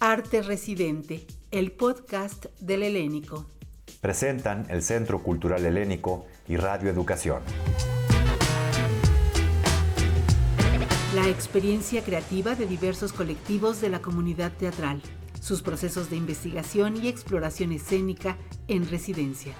Arte Residente, el podcast del Helénico. Presentan el Centro Cultural Helénico y Radio Educación. La experiencia creativa de diversos colectivos de la comunidad teatral, sus procesos de investigación y exploración escénica en residencia.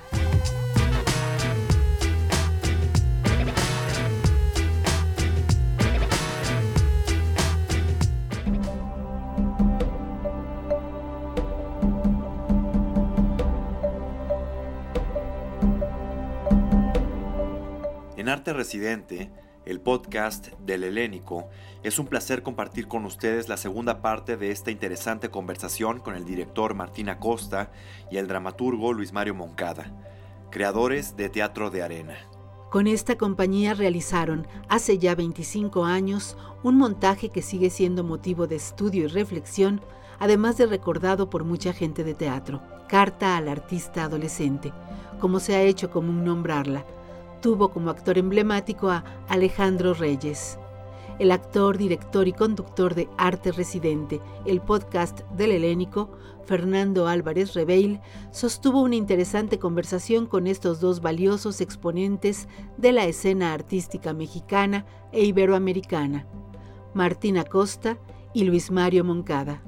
Residente, el podcast del Helénico, es un placer compartir con ustedes la segunda parte de esta interesante conversación con el director Martín Acosta y el dramaturgo Luis Mario Moncada, creadores de Teatro de Arena. Con esta compañía realizaron, hace ya 25 años, un montaje que sigue siendo motivo de estudio y reflexión, además de recordado por mucha gente de teatro, Carta al Artista Adolescente, como se ha hecho común nombrarla, tuvo como actor emblemático a Alejandro Reyes. El actor, director y conductor de Arte Residente, el podcast del Helénico, Fernando Álvarez Reveil, sostuvo una interesante conversación con estos dos valiosos exponentes de la escena artística mexicana e iberoamericana, Martín Acosta y Luis Mario Moncada.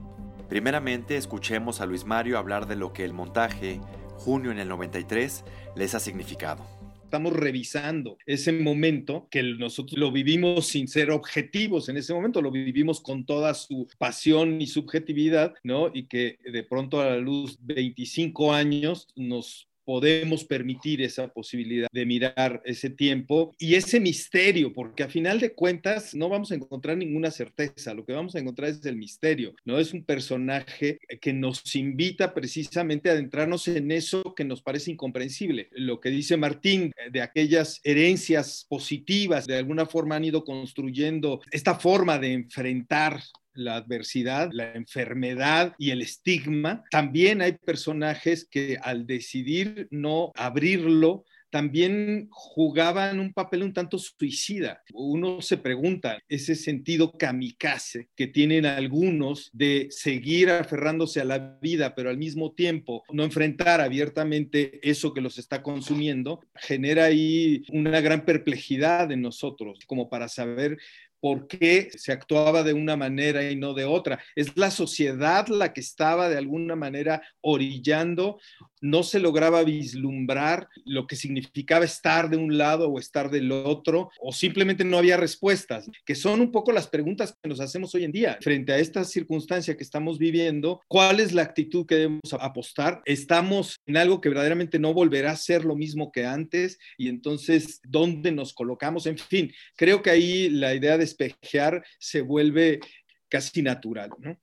Primeramente, escuchemos a Luis Mario hablar de lo que el montaje, junio en el 93, les ha significado estamos revisando ese momento que nosotros lo vivimos sin ser objetivos en ese momento, lo vivimos con toda su pasión y subjetividad, ¿no? Y que de pronto a la luz 25 años nos podemos permitir esa posibilidad de mirar ese tiempo y ese misterio, porque a final de cuentas no vamos a encontrar ninguna certeza, lo que vamos a encontrar es el misterio, ¿no? Es un personaje que nos invita precisamente a adentrarnos en eso que nos parece incomprensible. Lo que dice Martín de aquellas herencias positivas, de alguna forma han ido construyendo esta forma de enfrentar la adversidad, la enfermedad y el estigma. También hay personajes que al decidir no abrirlo, también jugaban un papel un tanto suicida. Uno se pregunta, ese sentido kamikaze que tienen algunos de seguir aferrándose a la vida, pero al mismo tiempo no enfrentar abiertamente eso que los está consumiendo, genera ahí una gran perplejidad en nosotros, como para saber por qué se actuaba de una manera y no de otra. Es la sociedad la que estaba de alguna manera orillando, no se lograba vislumbrar lo que significaba estar de un lado o estar del otro, o simplemente no había respuestas, que son un poco las preguntas que nos hacemos hoy en día. Frente a esta circunstancia que estamos viviendo, ¿cuál es la actitud que debemos apostar? Estamos en algo que verdaderamente no volverá a ser lo mismo que antes y entonces, ¿dónde nos colocamos? En fin, creo que ahí la idea de espejear se vuelve casi natural, ¿no?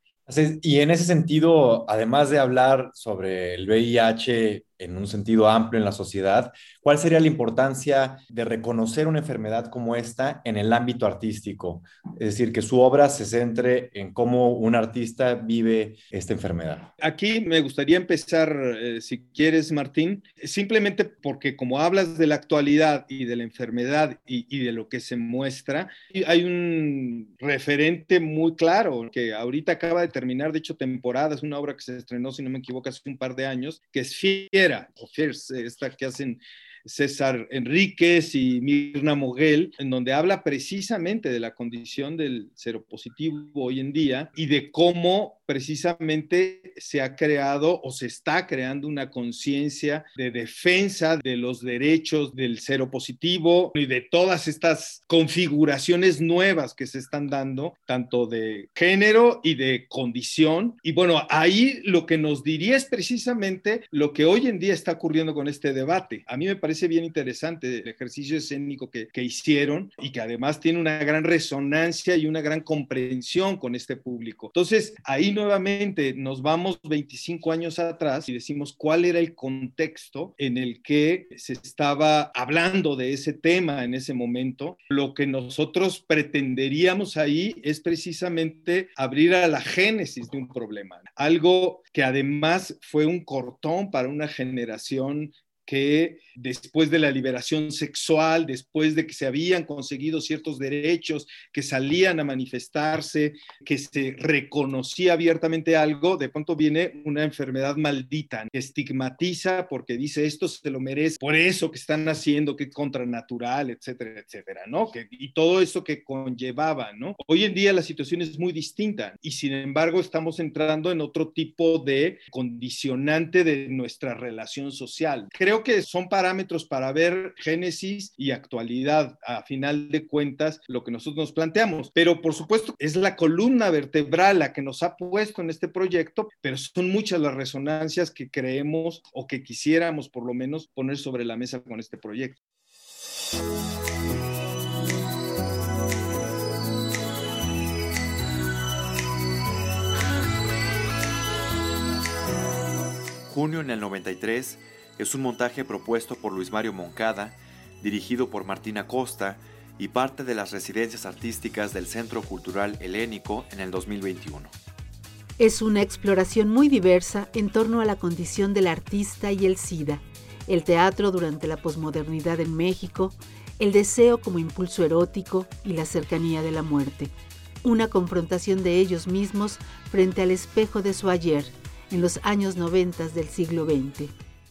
Y en ese sentido, además de hablar sobre el VIH en un sentido amplio en la sociedad, ¿cuál sería la importancia de reconocer una enfermedad como esta en el ámbito artístico? Es decir, que su obra se centre en cómo un artista vive esta enfermedad. Aquí me gustaría empezar, eh, si quieres, Martín, simplemente porque como hablas de la actualidad y de la enfermedad y, y de lo que se muestra, hay un referente muy claro que ahorita acaba de terminar, de hecho, temporada, es una obra que se estrenó, si no me equivoco, hace un par de años, que es Fiera o esta que hacen César Enríquez y Mirna Moguel, en donde habla precisamente de la condición del seropositivo hoy en día y de cómo precisamente se ha creado o se está creando una conciencia de defensa de los derechos del cero positivo y de todas estas configuraciones nuevas que se están dando, tanto de género y de condición. Y bueno, ahí lo que nos diría es precisamente lo que hoy en día está ocurriendo con este debate. A mí me parece bien interesante el ejercicio escénico que, que hicieron y que además tiene una gran resonancia y una gran comprensión con este público. Entonces, ahí nuevamente nos vamos 25 años atrás y decimos cuál era el contexto en el que se estaba hablando de ese tema en ese momento. Lo que nosotros pretenderíamos ahí es precisamente abrir a la génesis de un problema, algo que además fue un cortón para una generación que después de la liberación sexual, después de que se habían conseguido ciertos derechos, que salían a manifestarse, que se reconocía abiertamente algo, de pronto viene una enfermedad maldita que estigmatiza porque dice esto se lo merece, por eso que están haciendo, que es contranatural, etcétera, etcétera, ¿no? Y todo eso que conllevaba, ¿no? Hoy en día la situación es muy distinta y sin embargo estamos entrando en otro tipo de condicionante de nuestra relación social. Creo que son parámetros para ver génesis y actualidad, a final de cuentas, lo que nosotros nos planteamos. Pero por supuesto, es la columna vertebral la que nos ha puesto en este proyecto, pero son muchas las resonancias que creemos o que quisiéramos por lo menos poner sobre la mesa con este proyecto. Junio en el 93 es un montaje propuesto por Luis Mario Moncada, dirigido por Martina Costa y parte de las residencias artísticas del Centro Cultural Helénico en el 2021. Es una exploración muy diversa en torno a la condición del artista y el SIDA, el teatro durante la posmodernidad en México, el deseo como impulso erótico y la cercanía de la muerte. Una confrontación de ellos mismos frente al espejo de su ayer, en los años 90 del siglo XX.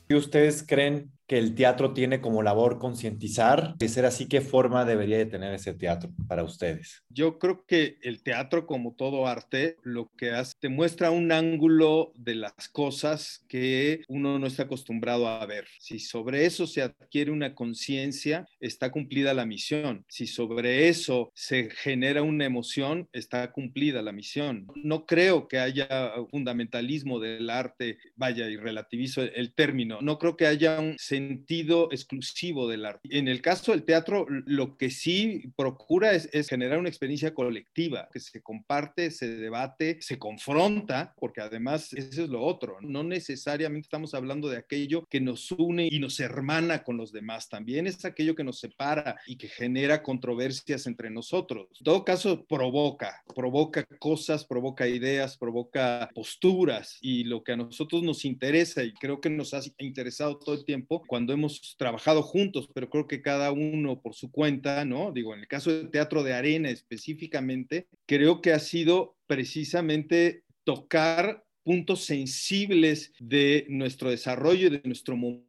¿Y ustedes creen que el teatro tiene como labor concientizar? De ser así, ¿qué forma debería de tener ese teatro para ustedes? Yo creo que el teatro, como todo arte, lo que hace, te muestra un ángulo de las cosas que uno no está acostumbrado a ver. Si sobre eso se adquiere una conciencia, está cumplida la misión. Si sobre eso se genera una emoción, está cumplida la misión. No creo que haya fundamentalismo del arte, vaya, y relativizo el término, no creo que haya un sentido exclusivo del arte. En el caso del teatro, lo que sí procura es, generar una experiencia colectiva, que se comparte, se debate, se confronta, porque además eso es lo otro. No necesariamente estamos hablando de aquello que nos une y nos hermana con los demás, también es aquello que nos separa y que genera controversias entre nosotros. En todo caso, provoca, provoca cosas, provoca ideas, provoca posturas y lo que a nosotros nos interesa y creo que nos ha interesado todo el tiempo cuando hemos trabajado juntos, pero creo que cada uno por su cuenta, ¿no? Digo, en el caso del teatro de arena específicamente, creo que ha sido precisamente tocar puntos sensibles de nuestro desarrollo y de nuestro momento,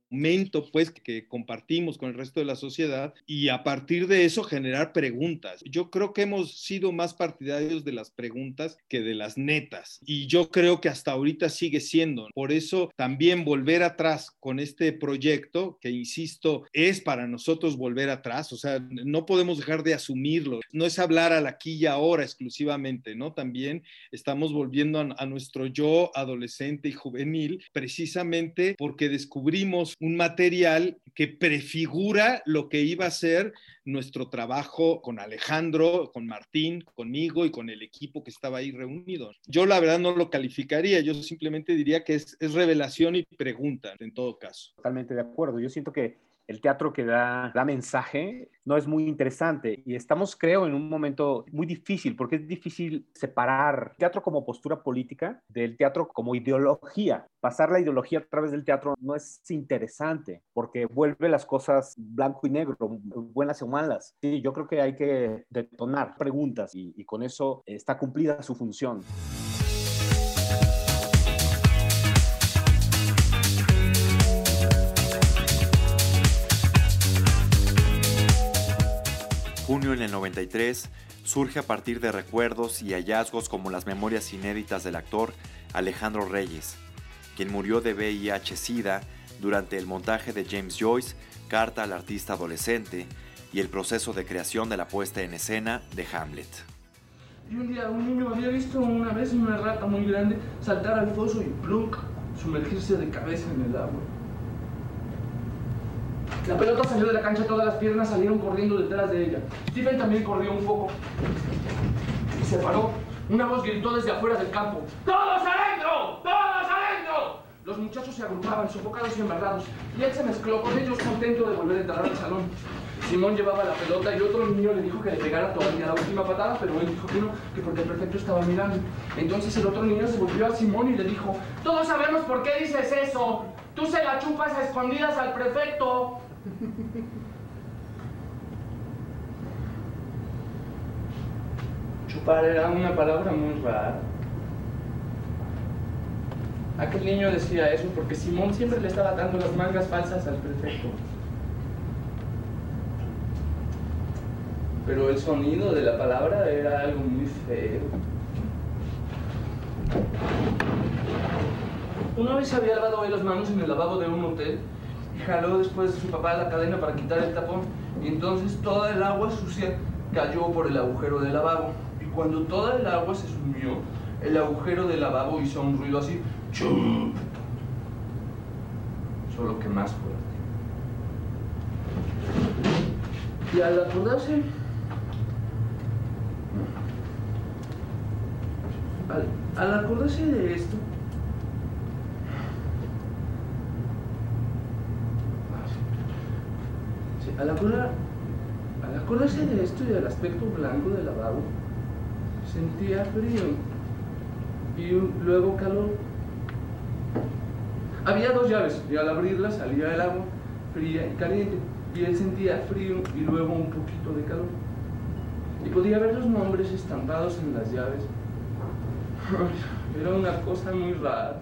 pues, que compartimos con el resto de la sociedad y a partir de eso generar preguntas. Yo creo que hemos sido más partidarios de las preguntas que de las netas y yo creo que hasta ahorita sigue siendo. Por eso también volver atrás con este proyecto, que insisto, es para nosotros volver atrás, o sea, no podemos dejar de asumirlo. No es hablar al aquí y ahora exclusivamente, ¿no? También estamos volviendo a, a nuestro yo adolescente y juvenil, precisamente porque descubrimos un material que prefigura lo que iba a ser nuestro trabajo con Alejandro, con Martín, conmigo y con el equipo que estaba ahí reunido. Yo la verdad no lo calificaría, yo simplemente diría que es, es revelación y pregunta en todo caso. Totalmente de acuerdo. Yo siento que el teatro que da, mensaje no es muy interesante y estamos, creo, en un momento muy difícil porque es difícil separar teatro como postura política del teatro como ideología. Pasar la ideología a través del teatro no es interesante porque vuelve las cosas blanco y negro, buenas o malas. Sí, yo creo que hay que detonar preguntas y con eso está cumplida su función. En el 93 surge a partir de recuerdos y hallazgos como las memorias inéditas del actor Alejandro Reyes, quien murió de VIH-Sida durante el montaje de James Joyce, Carta al artista adolescente, y el proceso de creación de la puesta en escena de Hamlet. Y un día un niño había visto una vez una rata muy grande saltar al foso y sumergirse de cabeza en el agua. La pelota salió de la cancha, todas las piernas salieron corriendo detrás de ella. Steven también corrió un poco. Y se paró. Una voz gritó desde afuera del campo. ¡Todos adentro! ¡Todos adentro! Los muchachos se agrupaban, sofocados y embarrados, y él se mezcló con ellos contento de volver a entrar al salón. Simón llevaba la pelota y otro niño le dijo que le pegara todavía la última patada, pero él dijo que no, que porque el prefecto estaba mirando. Entonces el otro niño se volvió a Simón y le dijo, todos sabemos por qué dices eso. Tú se la chupas a escondidas al prefecto. Chupar era una palabra muy rara. Aquel niño decía eso porque Simón siempre le estaba dando las mangas falsas al prefecto. Pero el sonido de la palabra era algo muy feo. Una vez había lavado ahí las manos en el lavabo de un hotel y jaló después de su papá la cadena para quitar el tapón. Y entonces toda el agua sucia cayó por el agujero del lavabo. Y cuando toda el agua se sumió el agujero del lavabo hizo un ruido así ¡Chup! solo que más fuerte. Y al acordarse al, al acordarse de esto al, acordar, al acordarse de esto y del aspecto blanco del lavabo, sentía frío y luego calor. Había dos llaves y al abrirlas salía el agua fría y caliente y él sentía frío y luego un poquito de calor. Y podía ver los nombres estampados en las llaves. Era una cosa muy rara.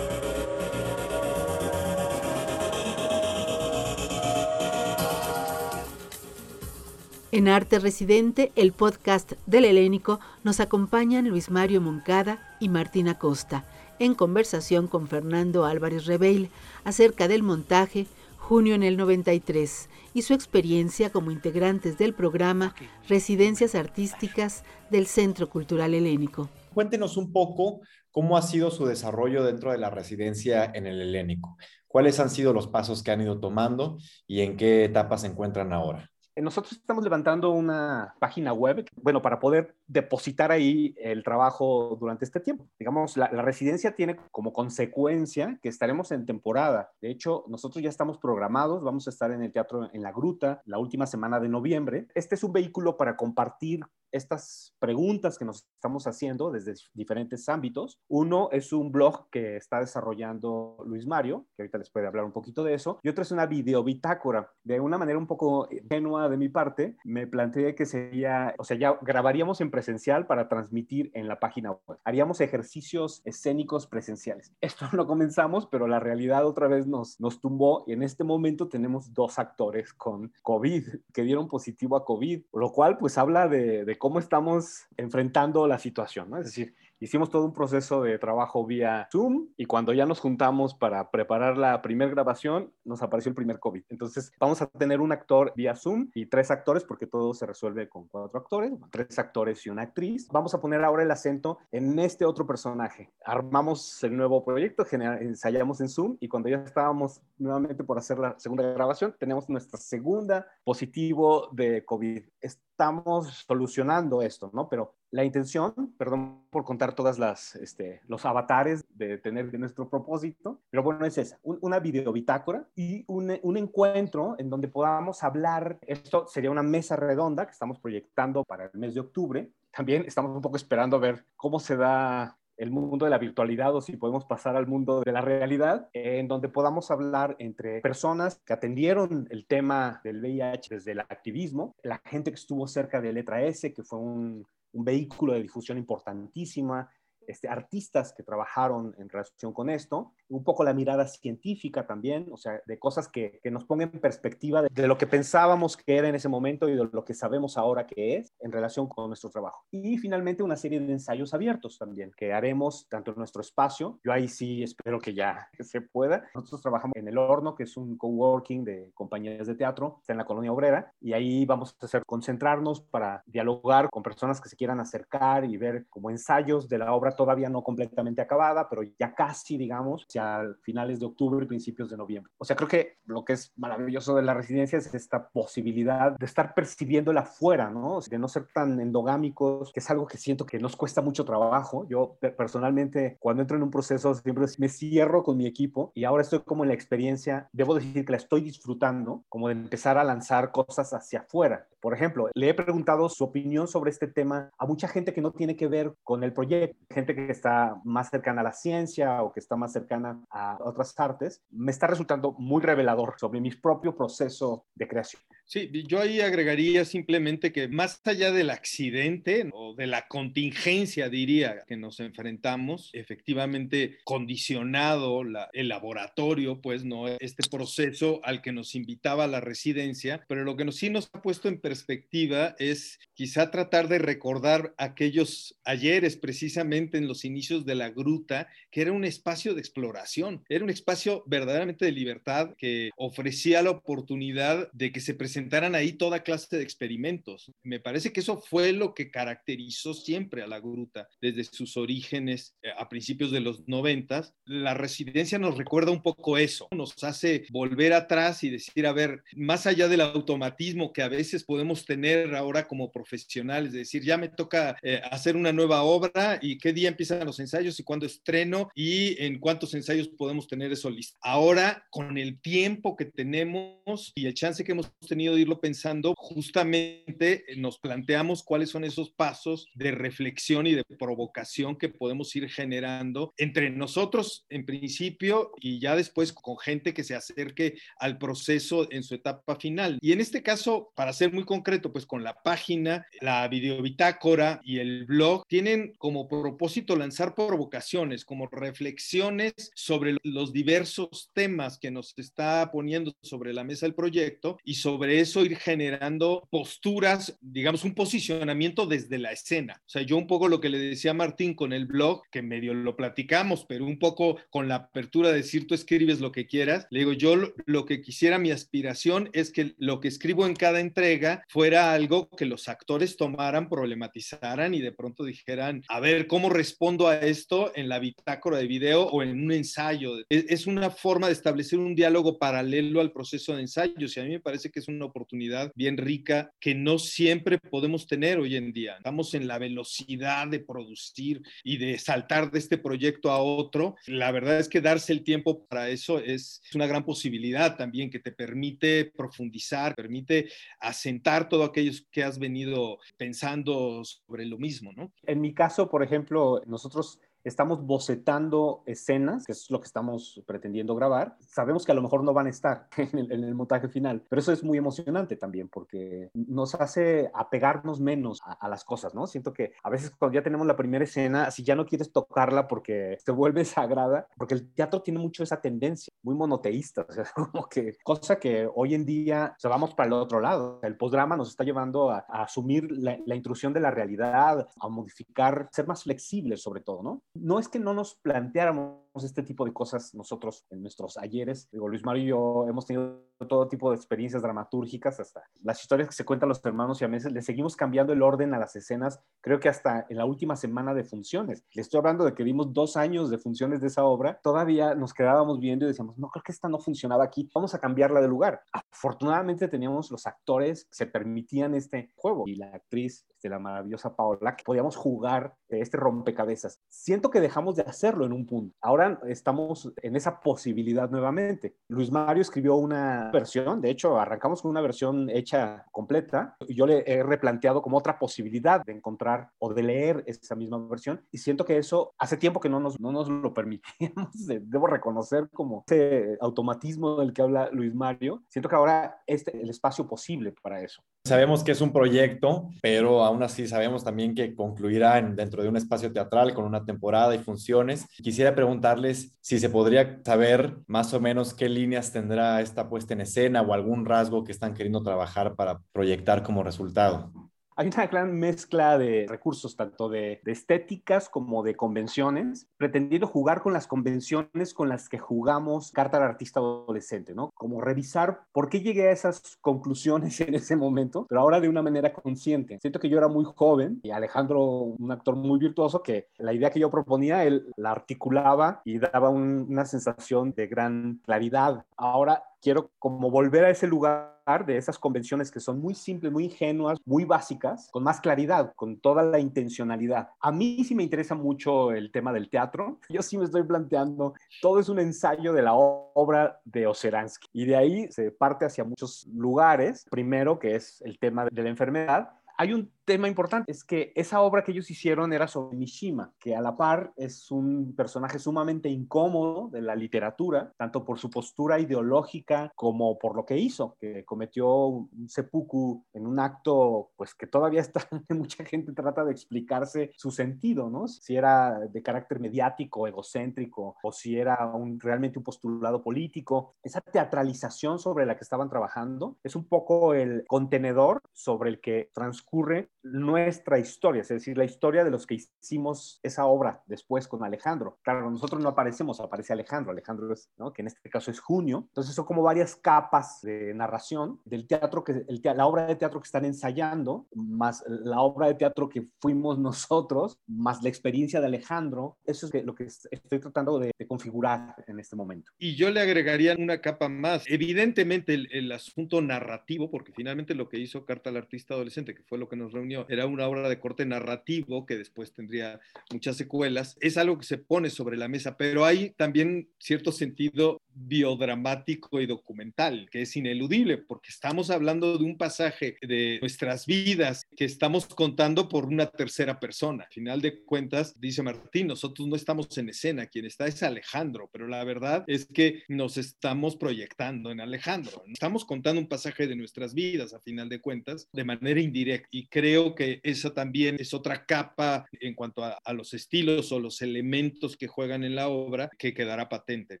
En Arte Residente, el podcast del Helénico, nos acompañan Luis Mario Moncada y Martina Costa, en conversación con Fernando Álvarez Rebeil acerca del montaje Junio en el 93 y su experiencia como integrantes del programa Residencias Artísticas del Centro Cultural Helénico. Cuéntenos un poco cómo ha sido su desarrollo dentro de la residencia en el Helénico. ¿Cuáles han sido los pasos que han ido tomando y en qué etapa se encuentran ahora? Eh, Nosotros estamos levantando una página web, bueno, para poder depositar ahí el trabajo durante este tiempo. Digamos, la, la, residencia tiene como consecuencia que estaremos en temporada. De hecho, nosotros ya estamos programados, vamos a estar en el Teatro en la Gruta la última semana de noviembre. Este es un vehículo para compartir estas preguntas que nos estamos haciendo desde diferentes ámbitos. Uno es un blog que está desarrollando Luis Mario, que ahorita les puede hablar un poquito de eso, y otro es una videobitácora. De una manera un poco ingenua de mi parte, me planteé que sería, o sea, ya grabaríamos en presencial para transmitir en la página web. Haríamos ejercicios escénicos presenciales. Esto lo comenzamos, pero la realidad otra vez nos, nos tumbó y en este momento tenemos dos actores con COVID que dieron positivo a COVID, lo cual pues habla de, de cómo estamos enfrentando la situación, ¿no? Es decir, hicimos todo un proceso de trabajo vía Zoom y cuando ya nos juntamos para preparar la primera grabación, nos apareció el primer COVID. Entonces, vamos a tener un actor vía Zoom y tres actores porque todo se resuelve con cuatro actores, tres actores y una actriz. Vamos a poner ahora el acento en este otro personaje. Armamos el nuevo proyecto, ensayamos en Zoom y cuando ya estábamos nuevamente por hacer la segunda grabación, tenemos nuestra segunda positivo de COVID. Estamos solucionando esto, ¿no? Pero la intención, perdón por contar todas las, este, los avatares de tener de nuestro propósito, pero bueno, es esa, un, una videobitácora y un, un, encuentro en donde podamos hablar, esto sería una mesa redonda que estamos proyectando para el mes de octubre, también estamos un poco esperando a ver cómo se da el mundo de la virtualidad o si podemos pasar al mundo de la realidad, en donde podamos hablar entre personas que atendieron el tema del VIH desde el activismo, la gente que estuvo cerca de Letra S, que fue un, un vehículo de difusión importantísima, este, artistas que trabajaron en relación con esto, un poco la mirada científica también, o sea, de cosas que, que nos pongan en perspectiva de, de, lo que pensábamos que era en ese momento y de lo que sabemos ahora que es en relación con nuestro trabajo. Y finalmente una serie de ensayos abiertos también, que haremos tanto en nuestro espacio, yo ahí sí espero que ya se pueda. Nosotros trabajamos en El Horno, que es un coworking de compañías de teatro, está en la colonia obrera, y ahí vamos a hacer concentrarnos para dialogar con personas que se quieran acercar y ver como ensayos de la obra todavía no completamente acabada, pero ya casi, digamos, hacia finales de octubre y principios de noviembre. O sea, creo que lo que es maravilloso de la residencia es esta posibilidad de estar percibiéndola afuera, ¿no? De no ser tan endogámicos, que es algo que siento que nos cuesta mucho trabajo. Yo personalmente, cuando entro en un proceso, siempre me cierro con mi equipo y ahora estoy como en la experiencia, debo decir que la estoy disfrutando, como de empezar a lanzar cosas hacia afuera. Por ejemplo, le he preguntado su opinión sobre este tema a mucha gente que no tiene que ver con el proyecto, gente que está más cercana a la ciencia o que está más cercana a otras artes. Me está resultando muy revelador sobre mi propio proceso de creación. Sí, yo ahí agregaría simplemente que más allá del accidente o de la contingencia, diría, que nos enfrentamos, efectivamente condicionado el laboratorio, pues, ¿no? Este proceso al que nos invitaba la residencia, pero lo que sí nos ha puesto en perspectiva es quizá tratar de recordar aquellos ayeres, precisamente en los inicios de la gruta, que era un espacio de exploración, era un espacio verdaderamente de libertad que ofrecía la oportunidad de que se presentara presentaran ahí toda clase de experimentos. Me parece que eso fue lo que caracterizó siempre a la gruta desde sus orígenes eh, a principios de los noventas. La residencia nos recuerda un poco eso, nos hace volver atrás y decir, a ver, más allá del automatismo que a veces podemos tener ahora como profesionales, de decir, ya me toca eh, hacer una nueva obra y qué día empiezan los ensayos y cuándo estreno y en cuántos ensayos podemos tener eso listo. Ahora, con el tiempo que tenemos y el chance que hemos tenido de irlo pensando, justamente eh, nos planteamos cuáles son esos pasos de reflexión y de provocación que podemos ir generando entre nosotros en principio y ya después con gente que se acerque al proceso en su etapa final. Y en este caso, para ser muy concreto, pues con la página, la videobitácora y el blog tienen como propósito lanzar provocaciones, como reflexiones sobre los diversos temas que nos está poniendo sobre la mesa el proyecto y sobre eso ir generando posturas, digamos, un posicionamiento desde la escena. O sea, yo un poco lo que le decía a Martín con el blog, que medio lo platicamos, pero un poco con la apertura de decir tú escribes lo que quieras, le digo, yo lo que quisiera, mi aspiración es que lo que escribo en cada entrega fuera algo que los actores tomaran, problematizaran y de pronto dijeran, a ver, ¿cómo respondo a esto en la bitácora de video o en un ensayo? Es una forma de establecer un diálogo paralelo al proceso de ensayos y a mí me parece que es una oportunidad bien rica que no siempre podemos tener hoy en día. Estamos en la velocidad de producir y de saltar de este proyecto a otro. La verdad es que darse el tiempo para eso es una gran posibilidad también que te permite profundizar, permite asentar todo aquello que has venido pensando sobre lo mismo, ¿no? En mi caso, por ejemplo, nosotros estamos bocetando escenas, que es lo que estamos pretendiendo grabar. Sabemos que a lo mejor no van a estar en el, montaje final, pero eso es muy emocionante también porque nos hace apegarnos menos a, las cosas, ¿no? Siento que a veces cuando ya tenemos la primera escena, si ya no quieres tocarla porque te vuelve sagrada, porque el teatro tiene mucho esa tendencia, muy monoteísta, o sea, como que cosa que hoy en día, o sea, vamos para el otro lado. El postdrama nos está llevando a, asumir la, la intrusión de la realidad, a modificar, ser más flexibles sobre todo, ¿no? No es que no nos planteáramos este tipo de cosas nosotros en nuestros ayeres. Digo, Luis Mario y yo hemos tenido todo tipo de experiencias dramatúrgicas, hasta las historias que se cuentan los hermanos y a veces le seguimos cambiando el orden a las escenas, creo que hasta en la última semana de funciones. Le estoy hablando de que vimos dos años de funciones de esa obra, todavía nos quedábamos viendo y decíamos, no, creo que esta no funcionaba aquí, vamos a cambiarla de lugar. Afortunadamente teníamos los actores que se permitían este juego y la actriz, este, la maravillosa Paola, que podíamos jugar este rompecabezas. Siento que dejamos de hacerlo en un punto. Ahora estamos en esa posibilidad nuevamente. Luis Mario escribió una versión, de hecho, arrancamos con una versión hecha completa. y Yo le he replanteado como otra posibilidad de encontrar o de leer esa misma versión y siento que eso hace tiempo que no nos, no nos lo permitíamos. Debo reconocer como ese automatismo del que habla Luis Mario. Siento que ahora es el espacio posible para eso. Sabemos que es un proyecto, pero aún así sabemos también que concluirá en, dentro de un espacio teatral con una temporada y funciones. Quisiera preguntarles si se podría saber más o menos qué líneas tendrá esta puesta en escena o algún rasgo que están queriendo trabajar para proyectar como resultado. Hay una gran mezcla de recursos, tanto de, de, estéticas como de convenciones, pretendiendo jugar con las convenciones con las que jugamos carta al artista adolescente, ¿no? Como revisar por qué llegué a esas conclusiones en ese momento, pero ahora de una manera consciente. Siento que yo era muy joven y Alejandro, un actor muy virtuoso, que la idea que yo proponía, él la articulaba y daba un, una sensación de gran claridad. Ahora quiero como volver a ese lugar de esas convenciones que son muy simples, muy ingenuas, muy básicas, con más claridad, con toda la intencionalidad. A mí sí me interesa mucho el tema del teatro. Yo sí me estoy planteando, todo es un ensayo de la obra de Oseransky y de ahí se parte hacia muchos lugares. Primero, que es el tema de la enfermedad, hay un tema importante, es que esa obra que ellos hicieron era sobre Mishima, que a la par es un personaje sumamente incómodo de la literatura, tanto por su postura ideológica como por lo que hizo, que cometió un seppuku en un acto, pues que todavía está, mucha gente trata de explicarse su sentido, ¿no? Si era de carácter mediático, egocéntrico, o si era un, realmente un postulado político. Esa teatralización sobre la que estaban trabajando es un poco el contenedor sobre el que transcurre nuestra historia, es decir, la historia de los que hicimos esa obra después con Alejandro. Claro, nosotros no aparecemos, aparece Alejandro, Alejandro es, ¿no? que en este caso es Junio. Entonces son como varias capas de narración del teatro, que el la obra de teatro que están ensayando, más la obra de teatro que fuimos nosotros, más la experiencia de Alejandro. Eso es lo que estoy tratando de, configurar en este momento. Y yo le agregaría una capa más. Evidentemente el, el asunto narrativo, porque finalmente lo que hizo Carta al Artista Adolescente, que fue lo que nos reunió era una obra de corte narrativo que después tendría muchas secuelas. Es algo que se pone sobre la mesa, pero hay también cierto sentido biodramático y documental, que es ineludible, porque estamos hablando de un pasaje de nuestras vidas que estamos contando por una tercera persona. Al final de cuentas, dice Martín, nosotros no estamos en escena, quien está es Alejandro, pero la verdad es que nos estamos proyectando en Alejandro. Estamos contando un pasaje de nuestras vidas, a final de cuentas, de manera indirecta. Y creo que esa también es otra capa en cuanto a, a los estilos o los elementos que juegan en la obra que quedará patente.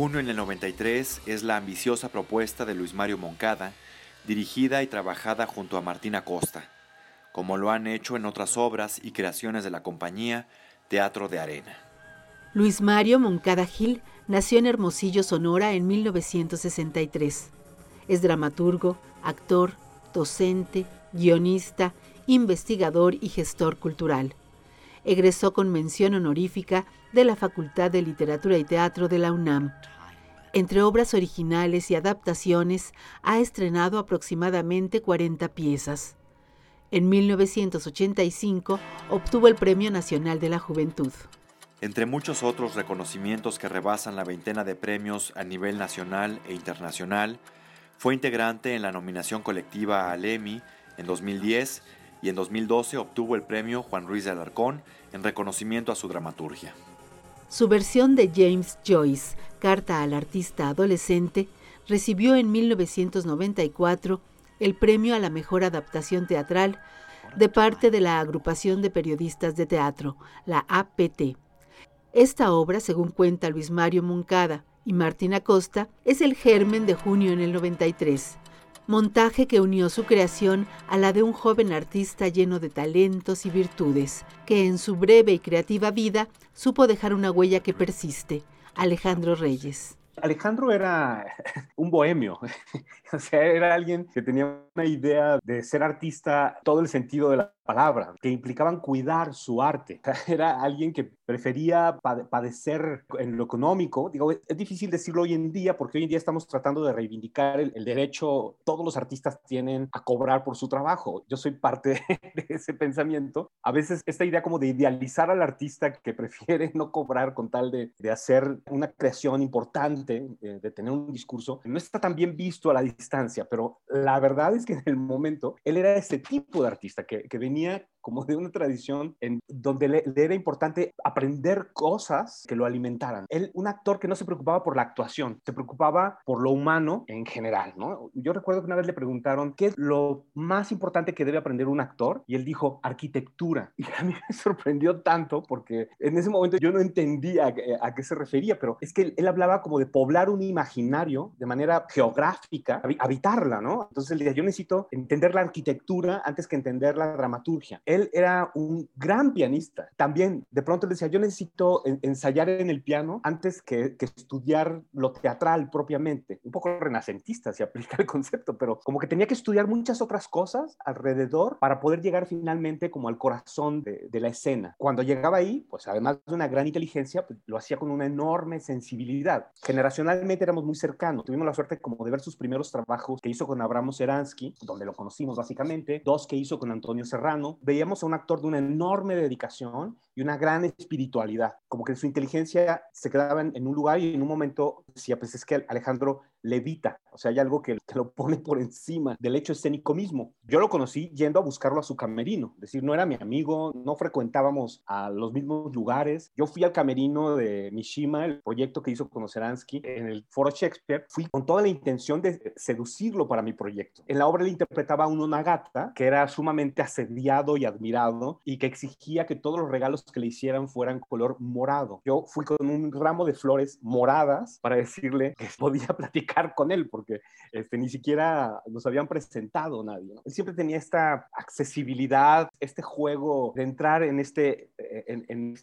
Junio en el 93 es la ambiciosa propuesta de Luis Mario Moncada, dirigida y trabajada junto a Martina Costa, como lo han hecho en otras obras y creaciones de la compañía Teatro de Arena. Luis Mario Moncada Gil nació en Hermosillo, Sonora, en 1963. Es dramaturgo, actor, docente, guionista, investigador y gestor cultural. Egresó con mención honorífica de la Facultad de Literatura y Teatro de la UNAM. Entre obras originales y adaptaciones, ha estrenado aproximadamente 40 piezas. En 1985 obtuvo el Premio Nacional de la Juventud. Entre muchos otros reconocimientos que rebasan la veintena de premios a nivel nacional e internacional, fue integrante en la nominación colectiva al Emmy en 2010 y en 2012 obtuvo el premio Juan Ruiz de Alarcón en reconocimiento a su dramaturgia. Su versión de James Joyce, Carta al artista adolescente, recibió en 1994 el premio a la mejor adaptación teatral de parte de la Agrupación de Periodistas de Teatro, la APT. Esta obra, según cuenta Luis Mario Moncada y Martina Costa, es el germen de junio en el 93 montaje que unió su creación a la de un joven artista lleno de talentos y virtudes, que en su breve y creativa vida supo dejar una huella que persiste, Alejandro Reyes. Alejandro era un bohemio, o sea, era alguien que tenía una idea de ser artista, todo el sentido de la palabra, que implicaban cuidar su arte. Era alguien que prefería padecer en lo económico. Digo, es difícil decirlo hoy en día porque hoy en día estamos tratando de reivindicar el, derecho, todos los artistas tienen a cobrar por su trabajo. Yo soy parte de ese pensamiento. A veces esta idea como de idealizar al artista que prefiere no cobrar con tal de, de hacer una creación importante, de, de tener un discurso, no está tan bien visto a la distancia, pero la verdad es que en el momento él era ese tipo de artista que, que venía línea como de una tradición en donde le, era importante aprender cosas que lo alimentaran. Él, un actor que no se preocupaba por la actuación, se preocupaba por lo humano en general, ¿no? Yo recuerdo que una vez le preguntaron, ¿qué es lo más importante que debe aprender un actor? Y él dijo, arquitectura. Y a mí me sorprendió tanto porque en ese momento yo no entendía a, qué se refería, pero es que él, hablaba como de poblar un imaginario de manera geográfica, habitarla, ¿no? Entonces él decía, yo necesito entender la arquitectura antes que entender la dramaturgia. Él era un gran pianista. También, de pronto él decía, yo necesito ensayar en el piano antes que, que estudiar lo teatral propiamente. Un poco renacentista se aplica el concepto, pero como que tenía que estudiar muchas otras cosas alrededor para poder llegar finalmente como al corazón de, de la escena. Cuando llegaba ahí, pues además de una gran inteligencia, pues, lo hacía con una enorme sensibilidad. Generacionalmente éramos muy cercanos. Tuvimos la suerte como de ver sus primeros trabajos que hizo con Abramo Seransky, donde lo conocimos básicamente, dos que hizo con Antonio Serrano. Veíamos a un actor de una enorme dedicación y una gran espiritualidad. Como que su inteligencia se quedaba en, en un lugar y en un momento decía, pues es que Alejandro levita, o sea, hay algo que, que, lo pone por encima del hecho escénico mismo. Yo lo conocí yendo a buscarlo a su camerino, es decir, no era mi amigo, no frecuentábamos a los mismos lugares. Yo fui al camerino de Mishima, el proyecto que hizo con Oseransky en el Foro Shakespeare, fui con toda la intención de seducirlo para mi proyecto. En la obra le interpretaba a un Onagata que era sumamente asediado y admirado y que exigía que todos los regalos que le hicieran fueran color morado. Yo fui con un ramo de flores moradas para decirle que podía platicar con él, porque este, ni siquiera nos habían presentado nadie. Él siempre tenía esta accesibilidad, este juego de entrar en este en, en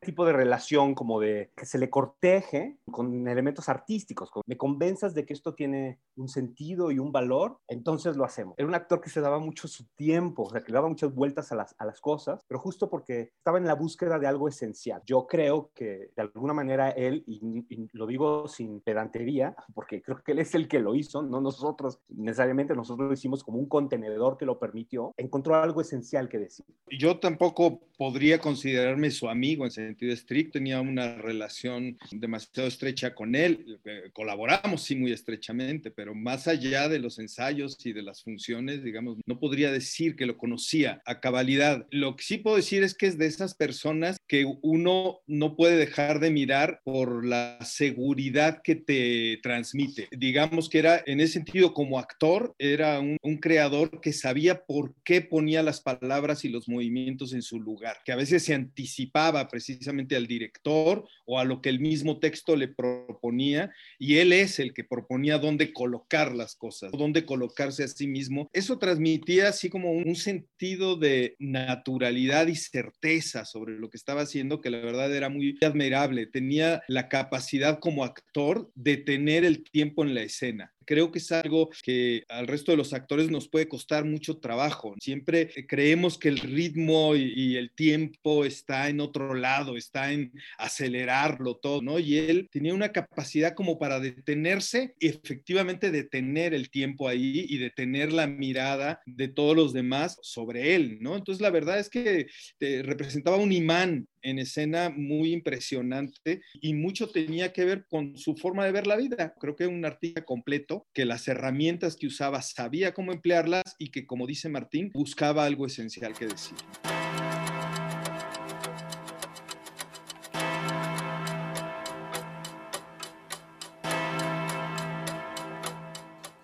tipo de relación como de que se le corteje con elementos artísticos. me convenzas de que esto tiene un sentido y un valor, entonces lo hacemos. Era un actor que se daba mucho su tiempo, o sea, que le daba muchas vueltas a las, a las cosas, pero justo porque estaba en la búsqueda de algo esencial. Yo creo que de alguna manera él, y, y lo digo sin pedantería, porque creo que él es el que lo hizo, no nosotros necesariamente, nosotros lo hicimos como un contenedor que lo permitió, encontró algo esencial que decir. Yo tampoco podría considerarme su amigo en sentido estricto, tenía una relación demasiado estrecha con él, eh, colaboramos sí muy estrechamente, pero más allá de los ensayos y de las funciones, digamos, no podría decir que lo conocía a cabalidad. Lo que sí puedo decir es que es de esas personas que uno no puede dejar de mirar por la seguridad que te transmite Digamos que era, en ese sentido, como actor, era un, creador que sabía por qué ponía las palabras y los movimientos en su lugar, que a veces se anticipaba precisamente al director o a lo que el mismo texto le proponía, y él es el que proponía dónde colocar las cosas, dónde colocarse a sí mismo. Eso transmitía así como un sentido de naturalidad y certeza sobre lo que estaba haciendo, que la verdad era muy admirable. Tenía la capacidad como actor de tener el tiempo en la escena creo que es algo que al resto de los actores nos puede costar mucho trabajo. Siempre creemos que el ritmo y, el tiempo está en otro lado, está en acelerarlo todo, ¿no? Y él tenía una capacidad como para detenerse y efectivamente detener el tiempo ahí y detener la mirada de todos los demás sobre él, ¿no? Entonces la verdad es que eh, representaba un imán en escena muy impresionante y mucho tenía que ver con su forma de ver la vida. Creo que un artista completo que las herramientas que usaba sabía cómo emplearlas y que, como dice Martín, buscaba algo esencial que decir.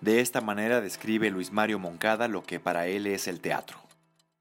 De esta manera describe Luis Mario Moncada lo que para él es el teatro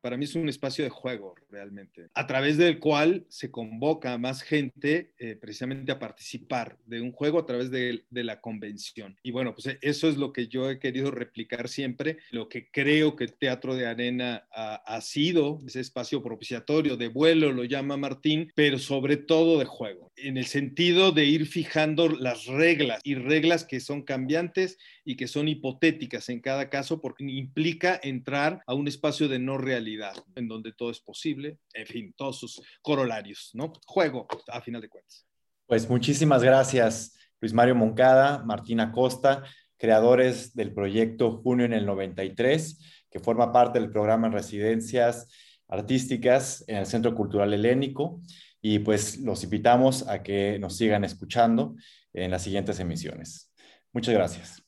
para mí es un espacio de juego realmente, a través del cual se convoca a más gente eh, precisamente a participar de un juego a través de, la convención. Y bueno, pues eso es lo que yo he querido replicar siempre, lo que creo que el Teatro de Arena ha, ha sido, ese espacio propiciatorio de vuelo, lo llama Martín, pero sobre todo de juego, en el sentido de ir fijando las reglas y reglas que son cambiantes y que son hipotéticas en cada caso porque implica entrar a un espacio de no realidad en donde todo es posible, en fin, todos sus corolarios, ¿no? Juego, a final de cuentas. Pues muchísimas gracias, Luis Mario Moncada, Martina Costa, creadores del proyecto Junio en el 93, que forma parte del programa en residencias artísticas en el Centro Cultural Helénico. Y pues los invitamos a que nos sigan escuchando en las siguientes emisiones. Muchas gracias.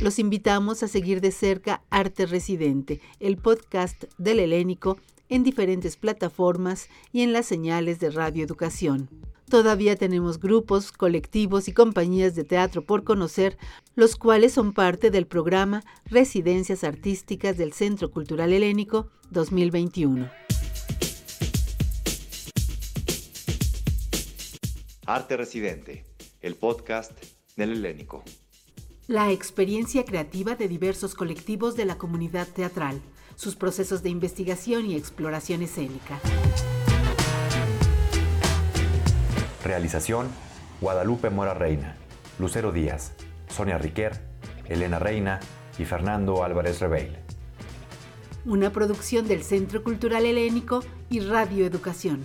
Los invitamos a seguir de cerca Arte Residente, el podcast del Helénico, en diferentes plataformas y en las señales de Radio Educación. Todavía tenemos grupos, colectivos y compañías de teatro por conocer, los cuales son parte del programa Residencias Artísticas del Centro Cultural Helénico 2021. Arte Residente, el podcast del Helénico. La experiencia creativa de diversos colectivos de la comunidad teatral, sus procesos de investigación y exploración escénica. Realización, Guadalupe Mora Reina, Lucero Díaz, Sonia Riquer, Elena Reina y Fernando Álvarez Rebeil. Una producción del Centro Cultural Helénico y Radio Educación.